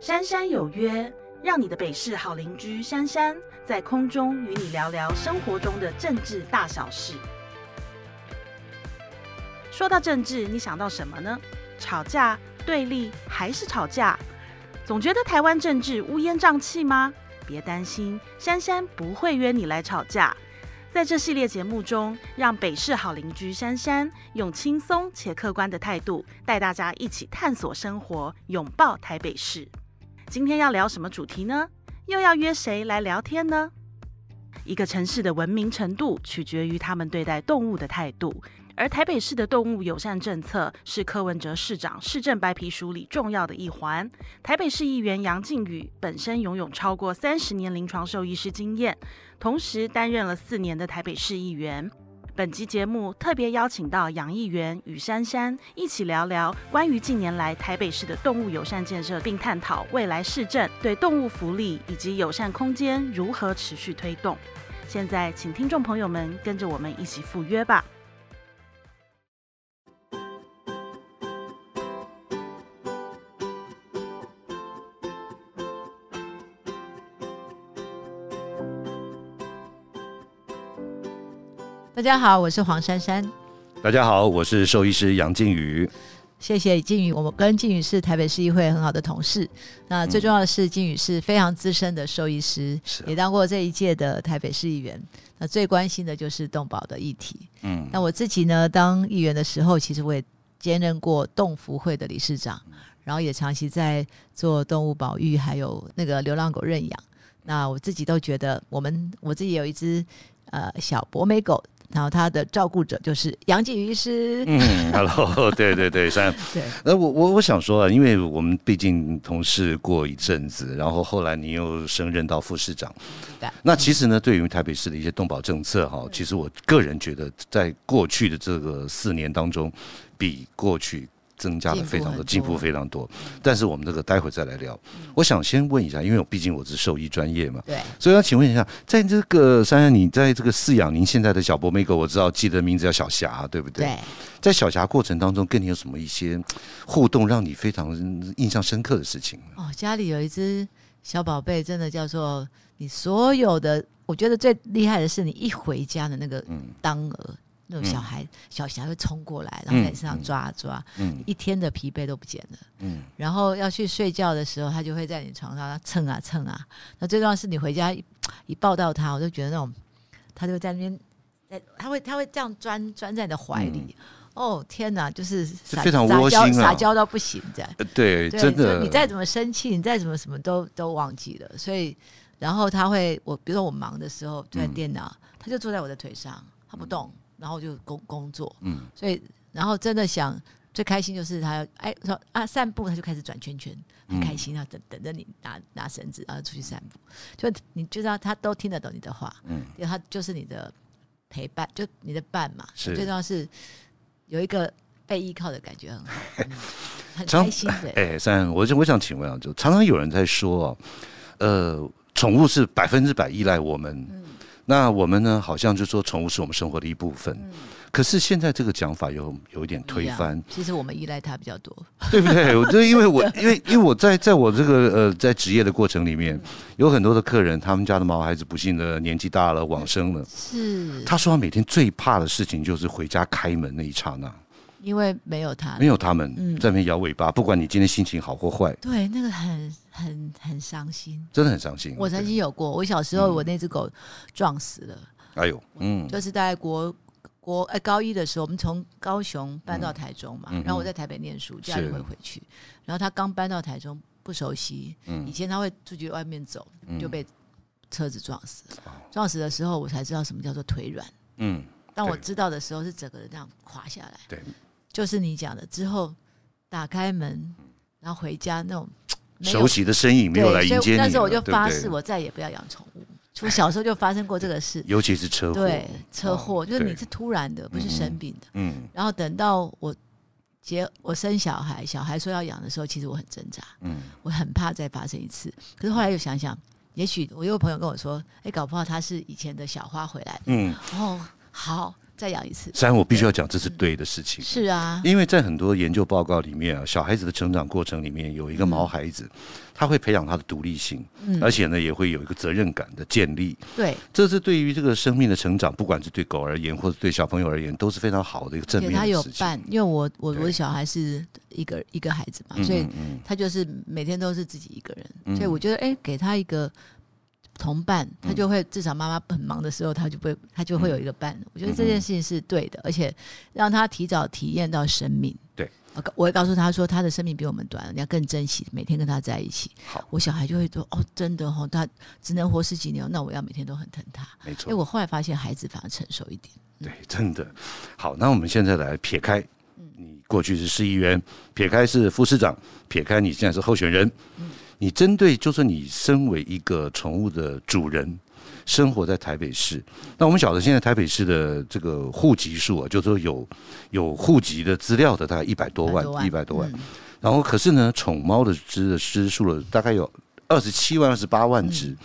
珊珊有约，让你的北市好邻居珊珊在空中与你聊聊生活中的政治大小事。说到政治，你想到什么呢？吵架、对立，还是吵架？总觉得台湾政治乌烟瘴气吗？别担心，珊珊不会约你来吵架。在这系列节目中，让北市好邻居珊珊用轻松且客观的态度，带大家一起探索生活，拥抱台北市。今天要聊什么主题呢？又要约谁来聊天呢？一个城市的文明程度，取决于他们对待动物的态度。而台北市的动物友善政策是柯文哲市长市政白皮书里重要的一环。台北市议员杨靖宇本身拥有超过三十年临床兽医师经验，同时担任了四年的台北市议员。本集节目特别邀请到杨议员与珊珊一起聊聊关于近年来台北市的动物友善建设，并探讨未来市政对动物福利以及友善空间如何持续推动。现在，请听众朋友们跟着我们一起赴约吧。大家好，我是黄珊珊。大家好，我是兽医师杨靖宇。谢谢靖宇，我们跟靖宇是台北市议会很好的同事。那最重要的是，靖宇是非常资深的兽医师，也当过这一届的台北市议员。那最关心的就是动保的议题。嗯，那我自己呢，当议员的时候，其实我也兼任过动福会的理事长，然后也长期在做动物保育，还有那个流浪狗认养。那我自己都觉得，我们我自己有一只呃小博美狗。然后他的照顾者就是杨靖瑜医师。嗯，Hello，对对对，三。对。那我我我想说啊，因为我们毕竟同事过一阵子，然后后来你又升任到副市长。对。那其实呢，对于台北市的一些动保政策哈，其实我个人觉得，在过去的这个四年当中，比过去。增加的非常的进步非常多，但是我们这个待会再来聊。我想先问一下，因为我毕竟我是兽医专业嘛，对，所以要请问一下，在这个珊珊，你在这个饲养您现在的小博美狗，我知道记得名字叫小霞，对不对？对，在小霞过程当中，跟你有什么一些互动，让你非常印象深刻的事情？哦，家里有一只小宝贝，真的叫做你所有的，我觉得最厉害的是你一回家的那个当儿。那种小孩小霞会冲过来，然后在身上抓啊抓，一天的疲惫都不见了。嗯，然后要去睡觉的时候，他就会在你床上蹭啊蹭啊。那最重要是你回家一抱到他，我就觉得那种他就在那边，在他会他会这样钻钻在你的怀里。哦天哪，就是非常窝心啊，撒娇到不行这样。对，真的，你再怎么生气，你再怎么什么都都忘记了。所以，然后他会，我比如说我忙的时候在电脑，他就坐在我的腿上，他不动。然后就工工作，嗯，所以然后真的想最开心就是他哎说啊散步他就开始转圈圈，很开心啊等等着你拿拿绳子然后出去散步，就你就知道他都听得懂你的话，嗯，因为他就是你的陪伴，就你的伴嘛，是最重要是有一个被依靠的感觉很好，很开心的。哎，三，我就我想请问啊，就常常有人在说，呃，宠物是百分之百依赖我们。那我们呢？好像就说宠物是我们生活的一部分，可是现在这个讲法有有一点推翻。其实我们依赖它比较多，对不对？我就因为我因为因为我在在我这个呃在职业的过程里面，有很多的客人，他们家的毛孩子不幸的年纪大了往生了，是他说他每天最怕的事情就是回家开门那一刹那。因为没有他，没有他们在那边摇尾巴，不管你今天心情好或坏，对，那个很很很伤心，真的很伤心。我曾经有过，我小时候我那只狗撞死了，哎呦，嗯，就是在国国哎高一的时候，我们从高雄搬到台中嘛，然后我在台北念书，家里会回去，然后他刚搬到台中不熟悉，嗯，以前他会出去外面走，就被车子撞死，撞死的时候我才知道什么叫做腿软，嗯，当我知道的时候是整个人这样垮下来，对。就是你讲的，之后打开门，然后回家那种熟悉的身影没有来迎接你。那时候我就发誓，我再也不要养宠物。从 小时候就发生过这个事，尤其是车祸。对，车祸就是你是突然的，不是生病的。嗯。然后等到我结我生小孩，小孩说要养的时候，其实我很挣扎。嗯。我很怕再发生一次，可是后来又想想，也许我有个朋友跟我说：“哎，搞不好他是以前的小花回来。”嗯。哦，好。再养一次。三，我必须要讲，这是对的事情。是啊，因为在很多研究报告里面啊，小孩子的成长过程里面有一个毛孩子，他会培养他的独立性，而且呢，也会有一个责任感的建立。对，这是对于这个生命的成长，不管是对狗而言，或者对小朋友而言，都是非常好的一个正面他有伴，因为我我我的小孩是一个一个孩子嘛，所以他就是每天都是自己一个人，所以我觉得哎，给他一个。同伴，他就会至少妈妈很忙的时候，他就不会，他就会有一个伴。我觉得这件事情是对的，而且让他提早体验到生命。对，我会告诉他说，他的生命比我们短，你要更珍惜，每天跟他在一起。好，我小孩就会说，哦，真的哦，他只能活十几年，那我要每天都很疼他。没错，因为我后来发现孩子反而成熟一点。对，真的。好，那我们现在来撇开，你过去是市议员，撇开是副市长，撇开你现在是候选人。嗯。你针对，就是你身为一个宠物的主人，生活在台北市。那我们晓得，现在台北市的这个户籍数啊，就说有有户籍的资料的，大概一百多万，一百多万。然后，可是呢，宠猫的只的只数了，大概有二十七万、二十八万只。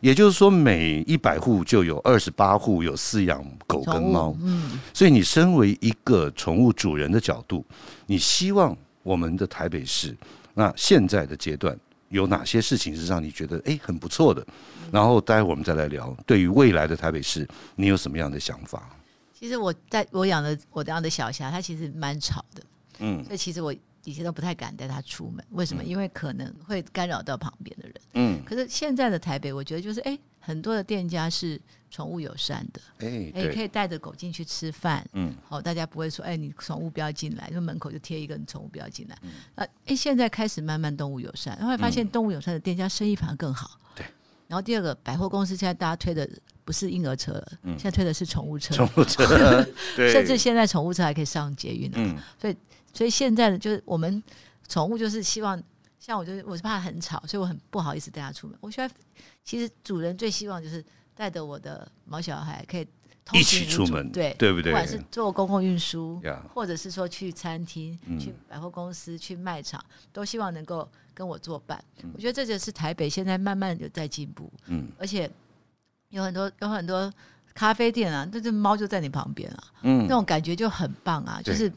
也就是说，每一百户就有二十八户有饲养狗跟猫。嗯，所以你身为一个宠物主人的角度，你希望我们的台北市那现在的阶段。有哪些事情是让你觉得哎很不错的？然后待会我们再来聊，对于未来的台北市，你有什么样的想法？其实我在我养的我养的小霞，它其实蛮吵的，嗯，所以其实我以前都不太敢带它出门。为什么？因为可能会干扰到旁边的人。嗯，可是现在的台北，我觉得就是哎。很多的店家是宠物友善的，哎，哎，可以带着狗进去吃饭，嗯，好，大家不会说，哎，你宠物不要进来，就门口就贴一个你宠物不要进来，那哎，现在开始慢慢动物友善，然后发现动物友善的店家生意反而更好，对。然后第二个百货公司现在大家推的不是婴儿车了，现在推的是宠物车，宠物车，甚至现在宠物车还可以上捷运了，所以所以现在的就是我们宠物就是希望。像我就是我是怕很吵，所以我很不好意思带它出门。我喜欢，其实主人最希望就是带着我的毛小孩可以一起出门，对对不对？不管是坐公共运输，或者是说去餐厅、去百货公司、去卖场，都希望能够跟我作伴。我觉得这就是台北现在慢慢有在进步，嗯，而且有很多有很多咖啡店啊，那这猫就在你旁边啊，嗯，那种感觉就很棒啊，就是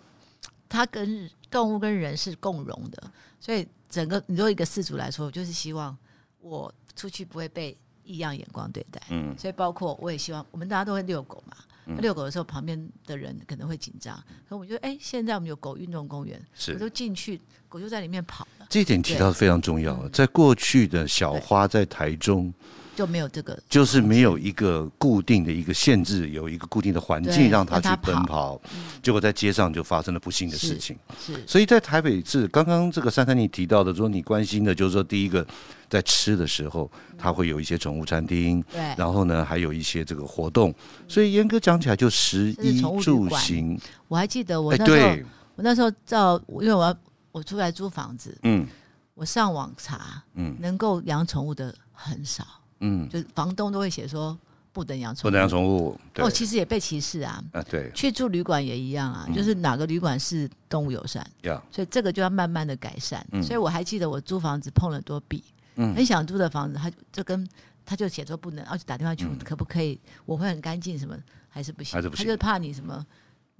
它跟动物跟人是共融的，所以。整个你作为一个饲主来说，我就是希望我出去不会被异样眼光对待。嗯，所以包括我也希望我们大家都会遛狗嘛。遛狗的时候，旁边的人可能会紧张。可我觉得，哎，现在我们有狗运动公园，我都进去，狗就在里面跑了。这一点提到非常重要。在过去的小花在台中。就没有这个，就是没有一个固定的一个限制，有一个固定的环境让他去奔跑，结果在街上就发生了不幸的事情。是，所以在台北市，刚刚这个珊珊你提到的，说你关心的就是说，第一个在吃的时候，它会有一些宠物餐厅，对，然后呢，还有一些这个活动，所以严格讲起来，就食衣住行。我还记得我那时候，我那时候照，因为我要我出来租房子，嗯，我上网查，嗯，能够养宠物的很少。嗯，就是房东都会写说不能养宠，不能养宠物。哦，其实也被歧视啊。啊，对。去住旅馆也一样啊，就是哪个旅馆是动物友善，所以这个就要慢慢的改善。所以我还记得我租房子碰了多壁，很想租的房子，他就跟他就写说不能，而且打电话去可不可以，我会很干净什么，还是不行，还是不行，他就怕你什么。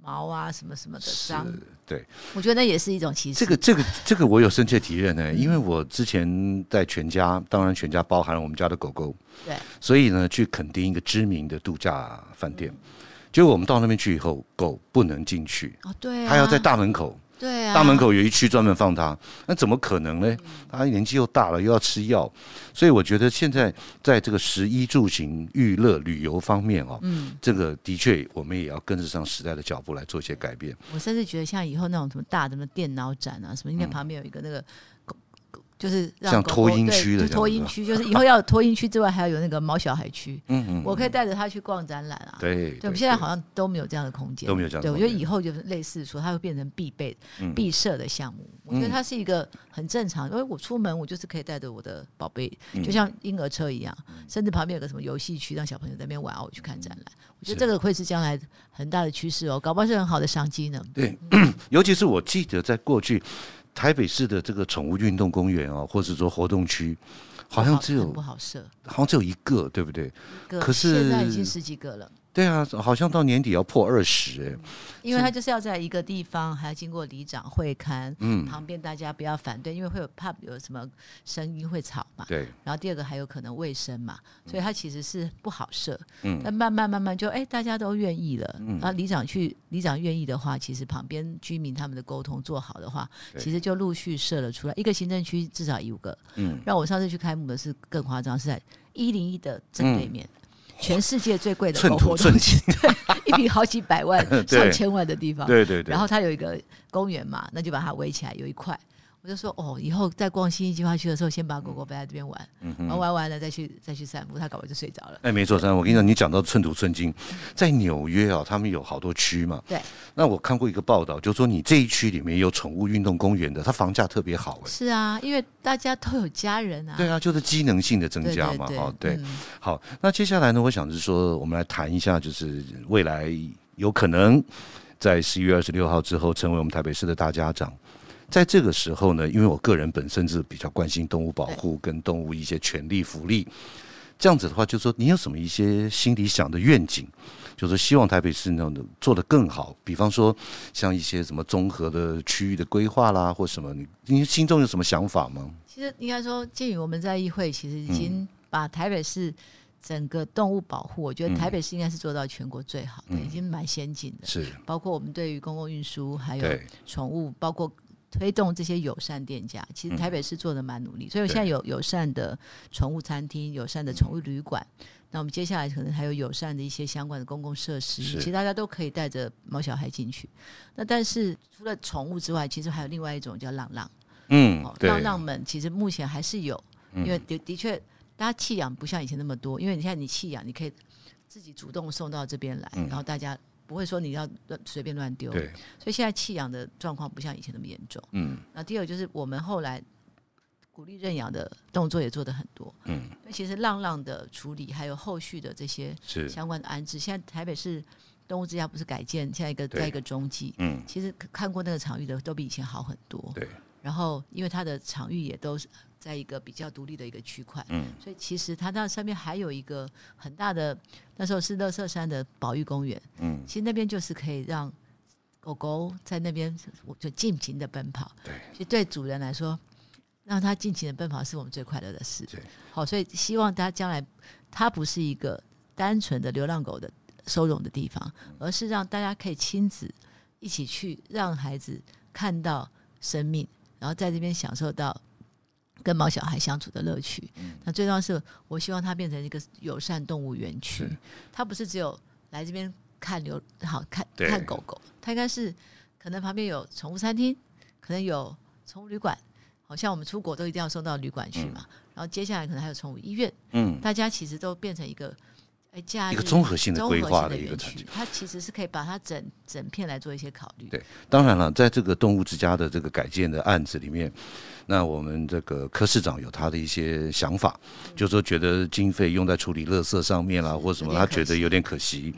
毛啊，什么什么的脏，对，我觉得那也是一种歧视。这个、这个、这个，我有深切体验呢，因为我之前在全家，当然全家包含了我们家的狗狗，对，所以呢，去垦丁一个知名的度假饭店，结果我们到那边去以后，狗不能进去，哦，对，它要在大门口。对啊，大门口有一区专门放他，那怎么可能呢？他年纪又大了，又要吃药，所以我觉得现在在这个食衣住行、娱乐、旅游方面哦，嗯，这个的确我们也要跟着上时代的脚步来做一些改变。我甚至觉得像以后那种什么大的什么电脑展啊，什么应该旁边有一个那个。就是像托婴区的，托婴区就是以后要有托婴区之外，还要有那个毛小孩区。嗯嗯，我可以带着他去逛展览啊。对，对，现在好像都没有这样的空间，都没有这样。对，我觉得以后就是类似说，它会变成必备、必设的项目。我觉得它是一个很正常，因为我出门我就是可以带着我的宝贝，就像婴儿车一样，甚至旁边有个什么游戏区，让小朋友在那边玩，我去看展览。我觉得这个会是将来很大的趋势哦，搞不好是很好的商机呢。对，尤其是我记得在过去。台北市的这个宠物运动公园啊，或者说活动区，好像只有不好设，好像只有一个，对不对？可是现在已经十几个了。对啊，好像到年底要破二十哎。因为他就是要在一个地方，还要经过里长会刊，嗯，旁边大家不要反对，因为会有怕有什么声音会吵嘛。对。然后第二个还有可能卫生嘛，所以他其实是不好设。嗯。但慢慢慢慢就哎，大家都愿意了。嗯。然后里长去，里长愿意的话，其实旁边居民他们的沟通做好的话，其实就陆续设了出来。一个行政区至少有五个。嗯。让我上次去开幕的是更夸张，是在一零一的正对面。全世界最贵的寸土寸金，对，一平好几百万、上千万的地方，对对对。然后它有一个公园嘛，那就把它围起来，有一块。我就说哦，以后在逛新一计划区的时候，先把狗狗背在这边玩，玩玩完了再去再去散步，它搞完就睡着了。哎，没错，三，我跟你讲，你讲到寸土寸金，在纽约啊，他们有好多区嘛。对。那我看过一个报道，就说你这一区里面有宠物运动公园的，它房价特别好哎。是啊，因为大家都有家人啊。对啊，就是机能性的增加嘛。哦，对。好，那接下来呢，我想是说，我们来谈一下，就是未来有可能在十一月二十六号之后，成为我们台北市的大家长。在这个时候呢，因为我个人本身是比较关心动物保护跟动物一些权利福利，这样子的话，就说你有什么一些心里想的愿景，就是希望台北市那种做的更好，比方说像一些什么综合的区域的规划啦，或什么，你你心中有什么想法吗？其实应该说，鉴于我们在议会，其实已经把台北市整个动物保护，我觉得台北市应该是做到全国最好的，已经蛮先进的。是，包括我们对于公共运输，还有宠物，包括。推动这些友善店家，其实台北市做的蛮努力，所以现在有友善的宠物餐厅、友善的宠物旅馆。那我们接下来可能还有友善的一些相关的公共设施，其实大家都可以带着猫小孩进去。那但是除了宠物之外，其实还有另外一种叫浪浪。嗯，浪浪们其实目前还是有，因为的的确大家弃养不像以前那么多，因为你现在你弃养，你可以自己主动送到这边来，然后大家。不会说你要随便乱丢，对，所以现在弃养的状况不像以前那么严重。嗯，那第二就是我们后来鼓励认养的动作也做的很多。嗯，其实浪浪的处理还有后续的这些相关的安置，现在台北市动物之家不是改建，现在一个在一个中继。嗯，其实看过那个场域的都比以前好很多。对，然后因为它的场域也都是。在一个比较独立的一个区块，嗯，所以其实它那上面还有一个很大的，那时候是乐色山的保育公园，嗯，其实那边就是可以让狗狗在那边就尽情的奔跑，对，其实对主人来说，让它尽情的奔跑是我们最快乐的事，对，好，所以希望它将来它不是一个单纯的流浪狗的收容的地方，而是让大家可以亲子一起去，让孩子看到生命，然后在这边享受到。跟毛小孩相处的乐趣，那最重要是我希望它变成一个友善动物园区。它不是只有来这边看牛，好看看狗狗，它应该是可能旁边有宠物餐厅，可能有宠物旅馆。好像我们出国都一定要送到旅馆去嘛，然后接下来可能还有宠物医院。嗯，大家其实都变成一个。一个综合性的规划的一个产区，它其实是可以把它整整片来做一些考虑。对，当然了，在这个动物之家的这个改建的案子里面，那我们这个柯市长有他的一些想法，就说觉得经费用在处理垃圾上面啦，或什么，他觉得有点可惜。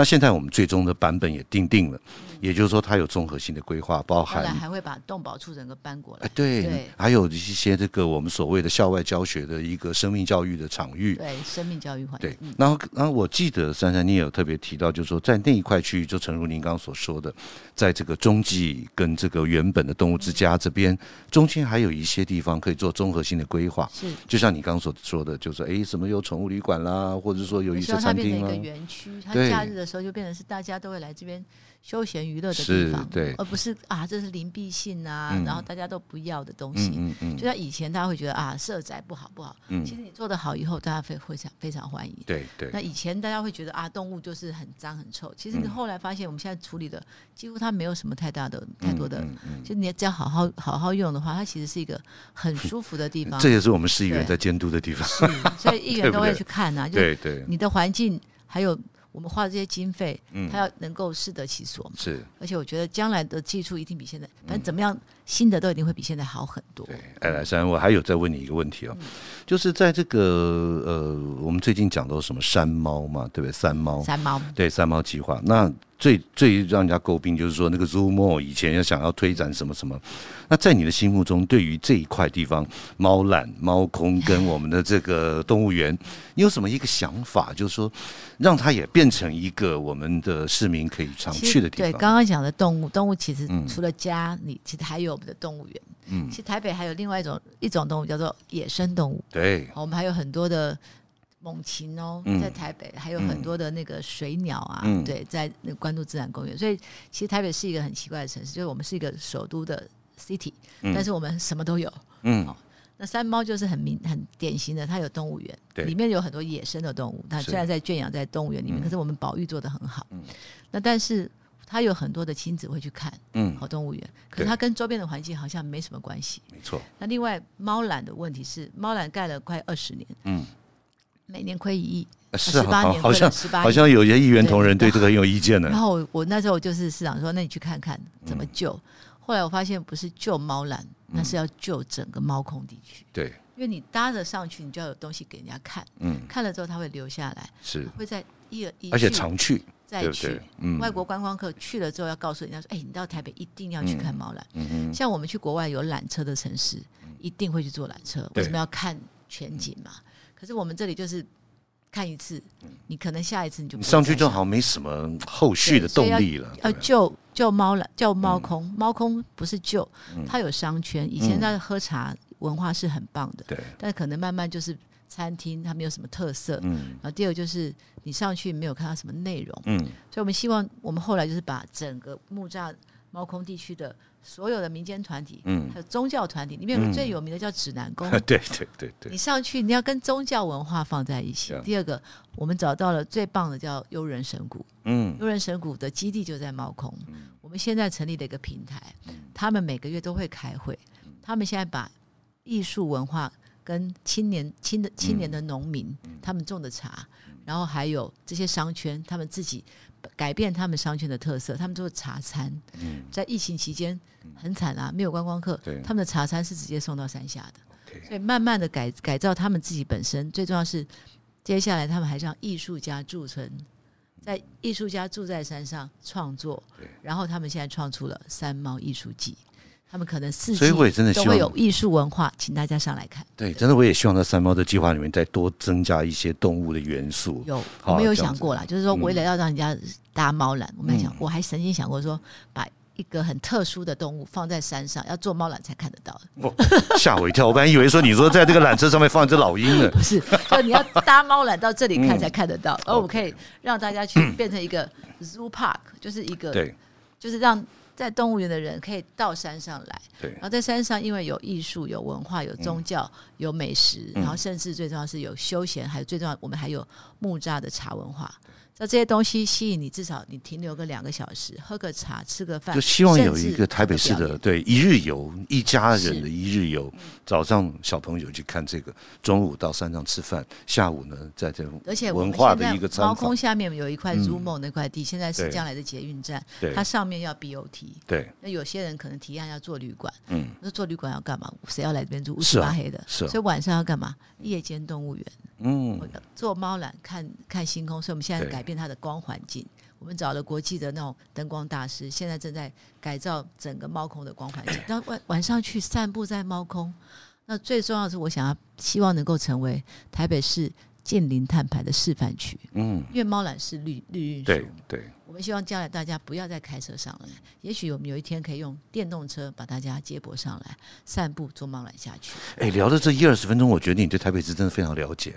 那现在我们最终的版本也定定了。也就是说，它有综合性的规划，包含还会把动保处整个搬过来。哎，对，还有一些这个我们所谓的校外教学的一个生命教育的场域。对，生命教育环境对，然后，然后我记得珊珊你也有特别提到，就是说在那一块区域，就诚如您刚刚所说的，在这个中继跟这个原本的动物之家这边中间，还有一些地方可以做综合性的规划。是，就像你刚刚所说的，就是哎，什么有宠物旅馆啦，或者说有一些餐厅啊。一个园区，它假日的时候就变成是大家都会来这边。休闲娱乐的地方，对，而不是啊，这是灵璧性啊，然后大家都不要的东西。嗯嗯就像以前，大家会觉得啊，色宅不好不好。嗯。其实你做的好以后，大家非非常非常欢迎。对对。那以前大家会觉得啊，动物就是很脏很臭。其实你后来发现，我们现在处理的几乎它没有什么太大的太多的。嗯嗯。就你只要好好好好用的话，它其实是一个很舒服的地方。这也是我们市议员在监督的地方。是。所以议员都会 去看啊。对对。你的环境还有。我们花的这些经费，它要能够适得其所嘛？是，而且我觉得将来的技术一定比现在，反正怎么样，新的都一定会比现在好很多。对，哎，来山，我还有再问你一个问题哦，就是在这个呃，我们最近讲到什么山猫嘛，对不对？山猫，山猫，对，山猫计划。那最最让人家诟病就是说，那个 Zoom 以前要想要推展什么什么。那在你的心目中，对于这一块地方，猫懒、猫空跟我们的这个动物园，你有什么一个想法？就是说，让它也变成一个我们的市民可以常去的地方。对，刚刚讲的动物，动物其实除了家，你其实还有我们的动物园。嗯，其实台北还有另外一种一种动物叫做野生动物。对，我们还有很多的猛禽哦，在台北还有很多的那个水鸟啊。对，在那关渡自然公园。所以，其实台北是一个很奇怪的城市，就是我们是一个首都的。City，但是我们什么都有。嗯，那山猫就是很明很典型的，它有动物园，里面有很多野生的动物。它虽然在圈养在动物园里面，可是我们保育做的很好。嗯，那但是它有很多的亲子会去看，嗯，好动物园，可是它跟周边的环境好像没什么关系。没错。那另外猫缆的问题是，猫缆盖了快二十年，嗯，每年亏一亿，十八年好像，好像有些议员同仁对这个很有意见呢。然后我那时候就是市长说，那你去看看怎么救。后来我发现不是救猫缆，那是要救整个猫空地区。对，因为你搭着上去，你就要有东西给人家看。嗯，看了之后他会留下来，是会在一而且常去再去。嗯，外国观光客去了之后要告诉人家说：“哎，你到台北一定要去看猫缆。”嗯嗯，像我们去国外有缆车的城市，一定会去坐缆车。为什么要看全景嘛？可是我们这里就是。看一次，你可能下一次你就你上去就好像没什么后续的动力了。要救救猫了，叫猫空，猫空不是救，它有商圈。以前在喝茶文化是很棒的，对。但可能慢慢就是餐厅，它没有什么特色。嗯。然后第二个就是你上去没有看到什么内容。嗯。所以我们希望我们后来就是把整个木栅猫空地区的。所有的民间团体，嗯，还有宗教团体，里面有最有名的叫指南宫，对对对对。你上去，你要跟宗教文化放在一起。第二个，我们找到了最棒的叫悠人神谷，嗯，悠人神谷的基地就在猫空。我们现在成立了一个平台，他们每个月都会开会，他们现在把艺术文化跟青年青的青年的农民，他们种的茶，然后还有这些商圈，他们自己。改变他们商圈的特色，他们做茶餐。嗯，在疫情期间很惨啊，没有观光客。他们的茶餐是直接送到山下的。所以慢慢的改改造他们自己本身，最重要是接下来他们还让艺术家驻村，在艺术家住在山上创作。然后他们现在创出了三毛艺术季。他们可能四季都会有艺术文化，请大家上来看。对，真的我也希望在三猫的计划里面再多增加一些动物的元素。有，我们有想过啦，就是说为了要让人家搭猫缆，我们还想，我还曾经想过说，把一个很特殊的动物放在山上，要坐猫缆才看得到。吓我一跳，我本来以为说你说在这个缆车上面放一只老鹰呢。不是，就你要搭猫缆到这里看才看得到，而我们可以让大家去变成一个 zoo park，就是一个，对，就是让。在动物园的人可以到山上来，对。然后在山上，因为有艺术、有文化、有宗教、有美食，然后甚至最重要是有休闲，还有最重要，我们还有木栅的茶文化。那这些东西吸引你，至少你停留个两个小时，喝个茶，吃个饭，就希望有一个台北市的对一日游，一家人的一日游。早上小朋友去看这个，中午到山上吃饭，下午呢在这而且文化的一个猫空下面有一块 Zoom 那块地，现在是将来的捷运站，它上面要 BOT。对，那有些人可能提案要做旅馆，嗯，那做旅馆要干嘛？谁要来这边住？乌漆八黑的，是，所以晚上要干嘛？夜间动物园。嗯，做猫缆看看星空，所以我们现在改变它的光环境。我们找了国际的那种灯光大师，现在正在改造整个猫空的光环境。然后晚晚上去散步在猫空，那最重要的是，我想要希望能够成为台北市近零碳排的示范区。嗯，因为猫缆是绿绿运输，对对。我们希望将来大家不要再开车上来，也许我们有一天可以用电动车把大家接驳上来，散步坐猫缆下去。哎，聊了这一二十分钟，我觉得你对台北市真的非常了解。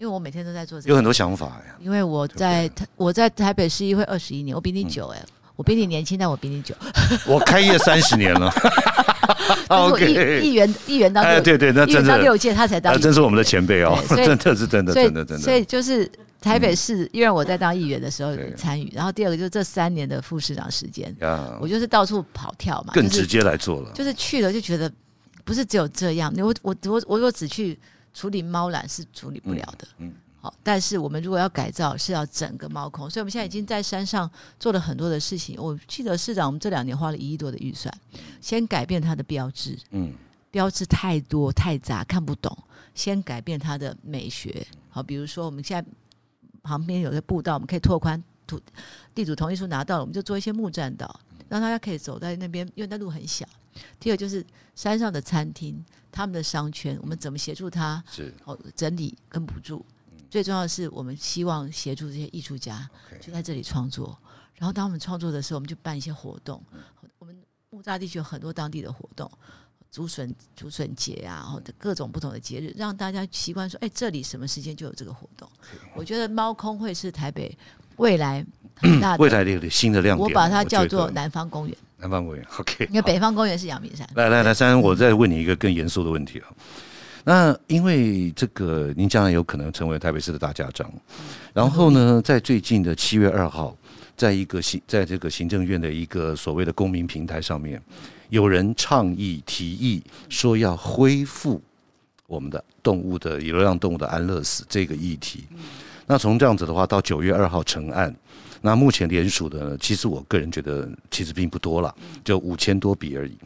因为我每天都在做这个，有很多想法呀。因为我在台我在台北市议会二十一年，我比你久哎，我比你年轻，但我比你久。我开业三十年了。OK，议员议员当哎对对，那真的六届他才当，真是我们的前辈哦，真的是真的真的真的。所以就是台北市，因为我在当议员的时候参与，然后第二个就是这三年的副市长时间，我就是到处跑跳嘛，更直接来做了，就是去了就觉得不是只有这样，我我我我我只去。处理猫缆是处理不了的，嗯，好，但是我们如果要改造，是要整个猫空，所以我们现在已经在山上做了很多的事情。我记得市长，我们这两年花了一亿多的预算，先改变它的标志，嗯，标志太多太杂看不懂，先改变它的美学。好，比如说我们现在旁边有个步道，我们可以拓宽土地主同意书拿到了，我们就做一些木栈道，让大家可以走在那边，因为那路很小。第二就是山上的餐厅，他们的商圈，我们怎么协助他？是哦，整理跟补助。最重要的是，我们希望协助这些艺术家就在这里创作。然后，当我们创作的时候，我们就办一些活动。我们木栅地区有很多当地的活动，竹笋竹笋节啊，或者各种不同的节日，让大家习惯说：“哎，这里什么时间就有这个活动。”我觉得猫空会是台北未来很大的未来的新的亮点。我把它叫做南方公园。南方公园，OK。因为北方公园是阳明山。来来来，三，我再问你一个更严肃的问题啊。那因为这个，您将来有可能成为台北市的大家长。然后呢，在最近的七月二号，在一个行，在这个行政院的一个所谓的公民平台上面，有人倡议提议说要恢复我们的动物的流浪动物的安乐死这个议题。那从这样子的话，到九月二号成案，那目前联署的，其实我个人觉得其实并不多了，就五千多笔而已。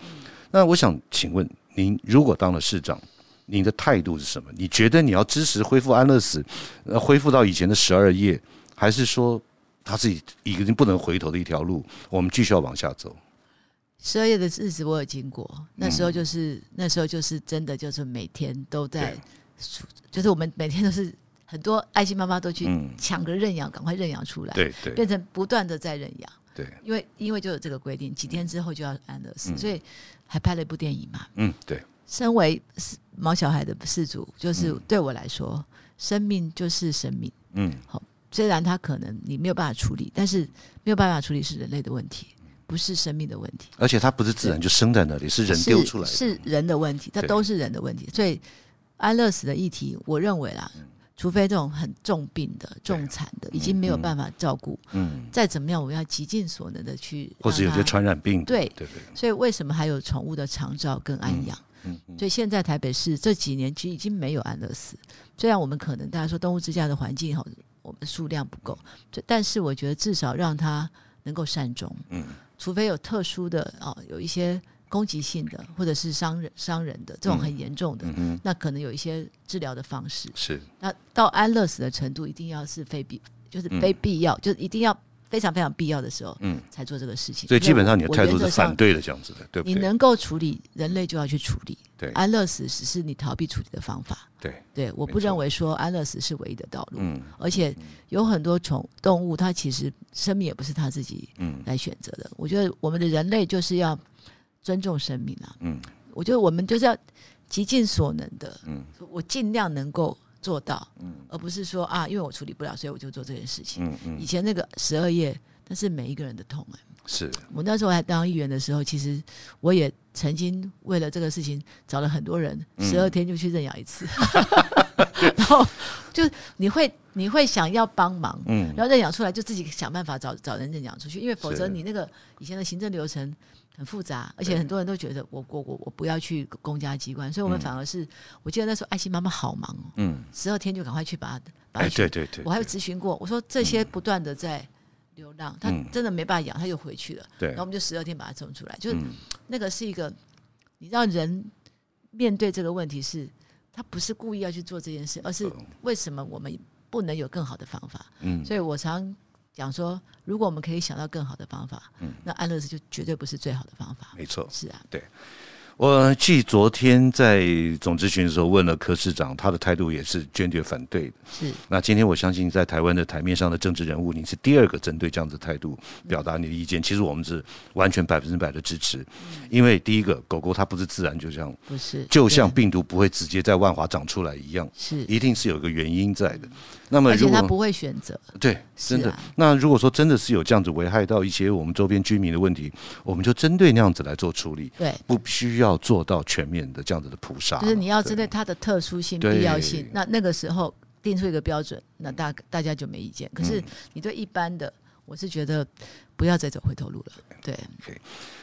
那我想请问您，如果当了市长？您的态度是什么？你觉得你要支持恢复安乐死，呃，恢复到以前的十二页，还是说它是已经不能回头的一条路？我们继续要往下走。十二页的日子我有经过，那时候就是那时候就是真的就是每天都在，就是我们每天都是很多爱心妈妈都去抢着认养，赶快认养出来，对对，变成不断的在认养，对，因为因为就有这个规定，几天之后就要安乐死，所以还拍了一部电影嘛，嗯，对。身为毛小孩的事主，就是对我来说，生命就是生命。嗯，好，虽然他可能你没有办法处理，但是没有办法处理是人类的问题，不是生命的问题。而且它不是自然就生在那里，是人丢出来，是人的问题，它都是人的问题。所以安乐死的议题，我认为啦，除非这种很重病的、重残的，已经没有办法照顾，嗯，再怎么样，我们要极尽所能的去，或者有些传染病，对对对。所以为什么还有宠物的长照跟安养？嗯所以现在台北市这几年其实已经没有安乐死，虽然我们可能大家说动物之家的环境好，我们数量不够，但是我觉得至少让它能够善终。嗯，除非有特殊的哦，有一些攻击性的或者是伤人伤人的这种很严重的，那可能有一些治疗的方式。是，那到安乐死的程度，一定要是非必，就是非必要，就是一定要。非常非常必要的时候，嗯，才做这个事情。所以基本上你的态度是反对的，这样子的，对不对？你能够处理人类就要去处理，对。安乐死只是你逃避处理的方法，对对。我不认为说安乐死是唯一的道路，嗯。而且有很多宠动物，它其实生命也不是它自己嗯来选择的。我觉得我们的人类就是要尊重生命啊，嗯。我觉得我们就是要极尽所能的，嗯，我尽量能够。做到，嗯，而不是说啊，因为我处理不了，所以我就做这件事情。嗯嗯。以前那个十二页，那是每一个人的痛哎。是。我那时候还当议员的时候，其实我也曾经为了这个事情找了很多人，十二天就去认养一次。然后就你会你会想要帮忙，嗯，然后认养出来就自己想办法找找人认养出去，因为否则你那个以前的行政流程。很复杂，而且很多人都觉得我我我我不要去公家机关，所以我们反而是，我记得那时候爱心妈妈好忙哦，嗯，十二天就赶快去把它，哎对对对，我还有咨询过，我说这些不断的在流浪，他真的没办法养，他又回去了，对，然后我们就十二天把它送出来，就是那个是一个，你知道人面对这个问题是，他不是故意要去做这件事，而是为什么我们不能有更好的方法？嗯，所以我常。讲说，如果我们可以想到更好的方法，嗯，那安乐死就绝对不是最好的方法。没错，是啊，对。我记昨天在总咨询的时候问了柯市长，他的态度也是坚决反对的。是。那今天我相信在台湾的台面上的政治人物，你是第二个针对这样子态度表达你的意见。其实我们是完全百分之百的支持，因为第一个狗狗它不是自然就像不是，就像病毒不会直接在万华长出来一样，是一定是有一个原因在的。那么，而且他不会选择。对，真的。那如果说真的是有这样子危害到一些我们周边居民的问题，我们就针对那样子来做处理。对，不需要做到全面的这样子的扑杀。就是你要针对它的特殊性、必要性，那那个时候定出一个标准，那大大家就没意见。可是你对一般的，我是觉得不要再走回头路了。对。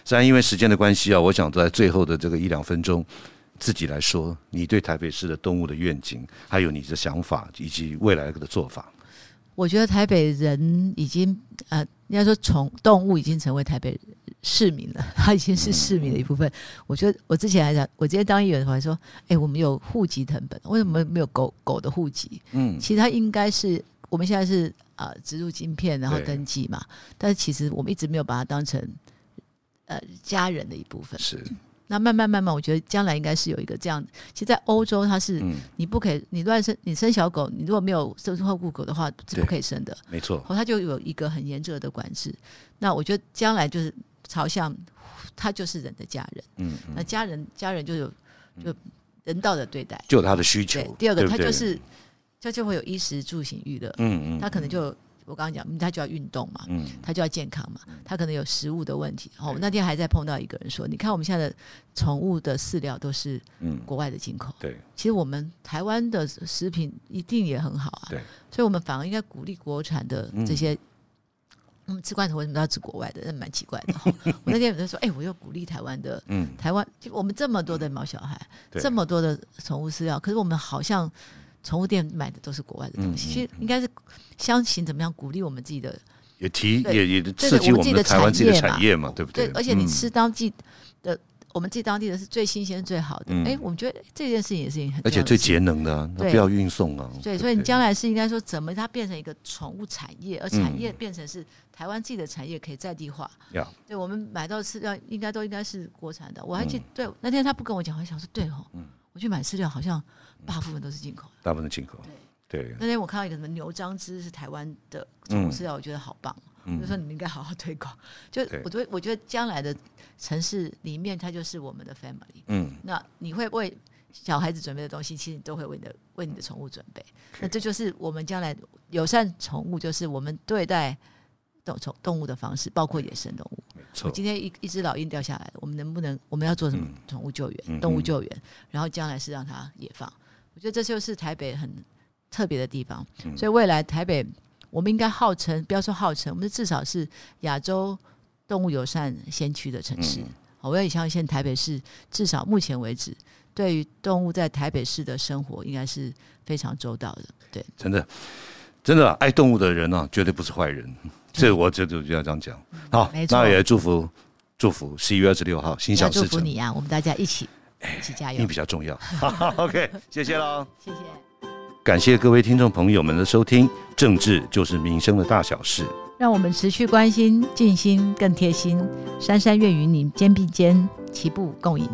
虽然因为时间的关系啊，我想在最后的这个一两分钟。自己来说，你对台北市的动物的愿景，还有你的想法以及未来的做法。我觉得台北人已经呃，应该说从动物已经成为台北市民了，它已经是市民的一部分。我觉得我之前还讲，我今天当议员的时候还说，哎，我们有户籍成本，为什么没有狗狗的户籍？嗯，其实它应该是我们现在是啊植入晶片然后登记嘛，但是其实我们一直没有把它当成呃家人的一部分。是。那慢慢慢慢，我觉得将来应该是有一个这样。其实，在欧洲，它是你不可以，你乱生，你生小狗，你如果没有收后顾狗的话，是不可以生的。没错，它就有一个很严格的管制。那我觉得将来就是朝向，它就是人的家人。嗯，那家人家人就有就人道的对待，就有他的需求。第二个，他就是他就会有衣食住行娱乐。嗯嗯，他可能就。我刚刚讲，他就要运动嘛，嗯，他就要健康嘛，他可能有食物的问题。哦，那天还在碰到一个人说，你看我们现在的宠物的饲料都是嗯国外的进口，对，其实我们台湾的食品一定也很好啊，对，所以我们反而应该鼓励国产的这些。嗯，吃罐头为什么都要吃国外的？那蛮奇怪的。我那天有人说，哎，我又鼓励台湾的，嗯，台湾就我们这么多的毛小孩，这么多的宠物饲料，可是我们好像。宠物店买的都是国外的东西，其实应该是相信怎么样鼓励我们自己的，也提也也刺激我们的台湾自己的产业嘛，对不对？对，而且你吃当地的，我们自己当地的是最新鲜最好的。哎，我们觉得这件事情也是很，而且最节能的，不要运送啊。对，所以你将来是应该说，怎么它变成一个宠物产业，而产业变成是台湾自己的产业，可以在地化。要，对我们买到饲料应该都应该是国产的。我还记得，对那天他不跟我讲，我想说，对哦，我去买饲料好像。大部分都是进口，大部分进口。对，那天我看到一个什么牛樟芝是台湾的宠物饲料，我觉得好棒，就说你们应该好好推广。就我觉得，我觉得将来的城市里面，它就是我们的 family。嗯，那你会为小孩子准备的东西，其实你都会为你的为你的宠物准备。那这就是我们将来友善宠物，就是我们对待动宠动物的方式，包括野生动物。我今天一一只老鹰掉下来，我们能不能我们要做什么宠物救援、动物救援？然后将来是让它野放。我觉得这就是台北很特别的地方，所以未来台北我们应该号称，不要说号称，我们至少是亚洲动物友善先驱的城市。我也相信台北市至少目前为止，对于动物在台北市的生活应该是非常周到的。对，真的，真的爱动物的人呢，绝对不是坏人。这我这就就要这样讲。好，那也祝福祝福十一月二十六号心想事成。祝福你啊，我们大家一起。一起加油，你比较重要。OK，谢谢喽，谢谢。感谢各位听众朋友们的收听。政治就是民生的大小事，让我们持续关心，尽心更贴心。山山愿与你肩并肩，齐步共赢。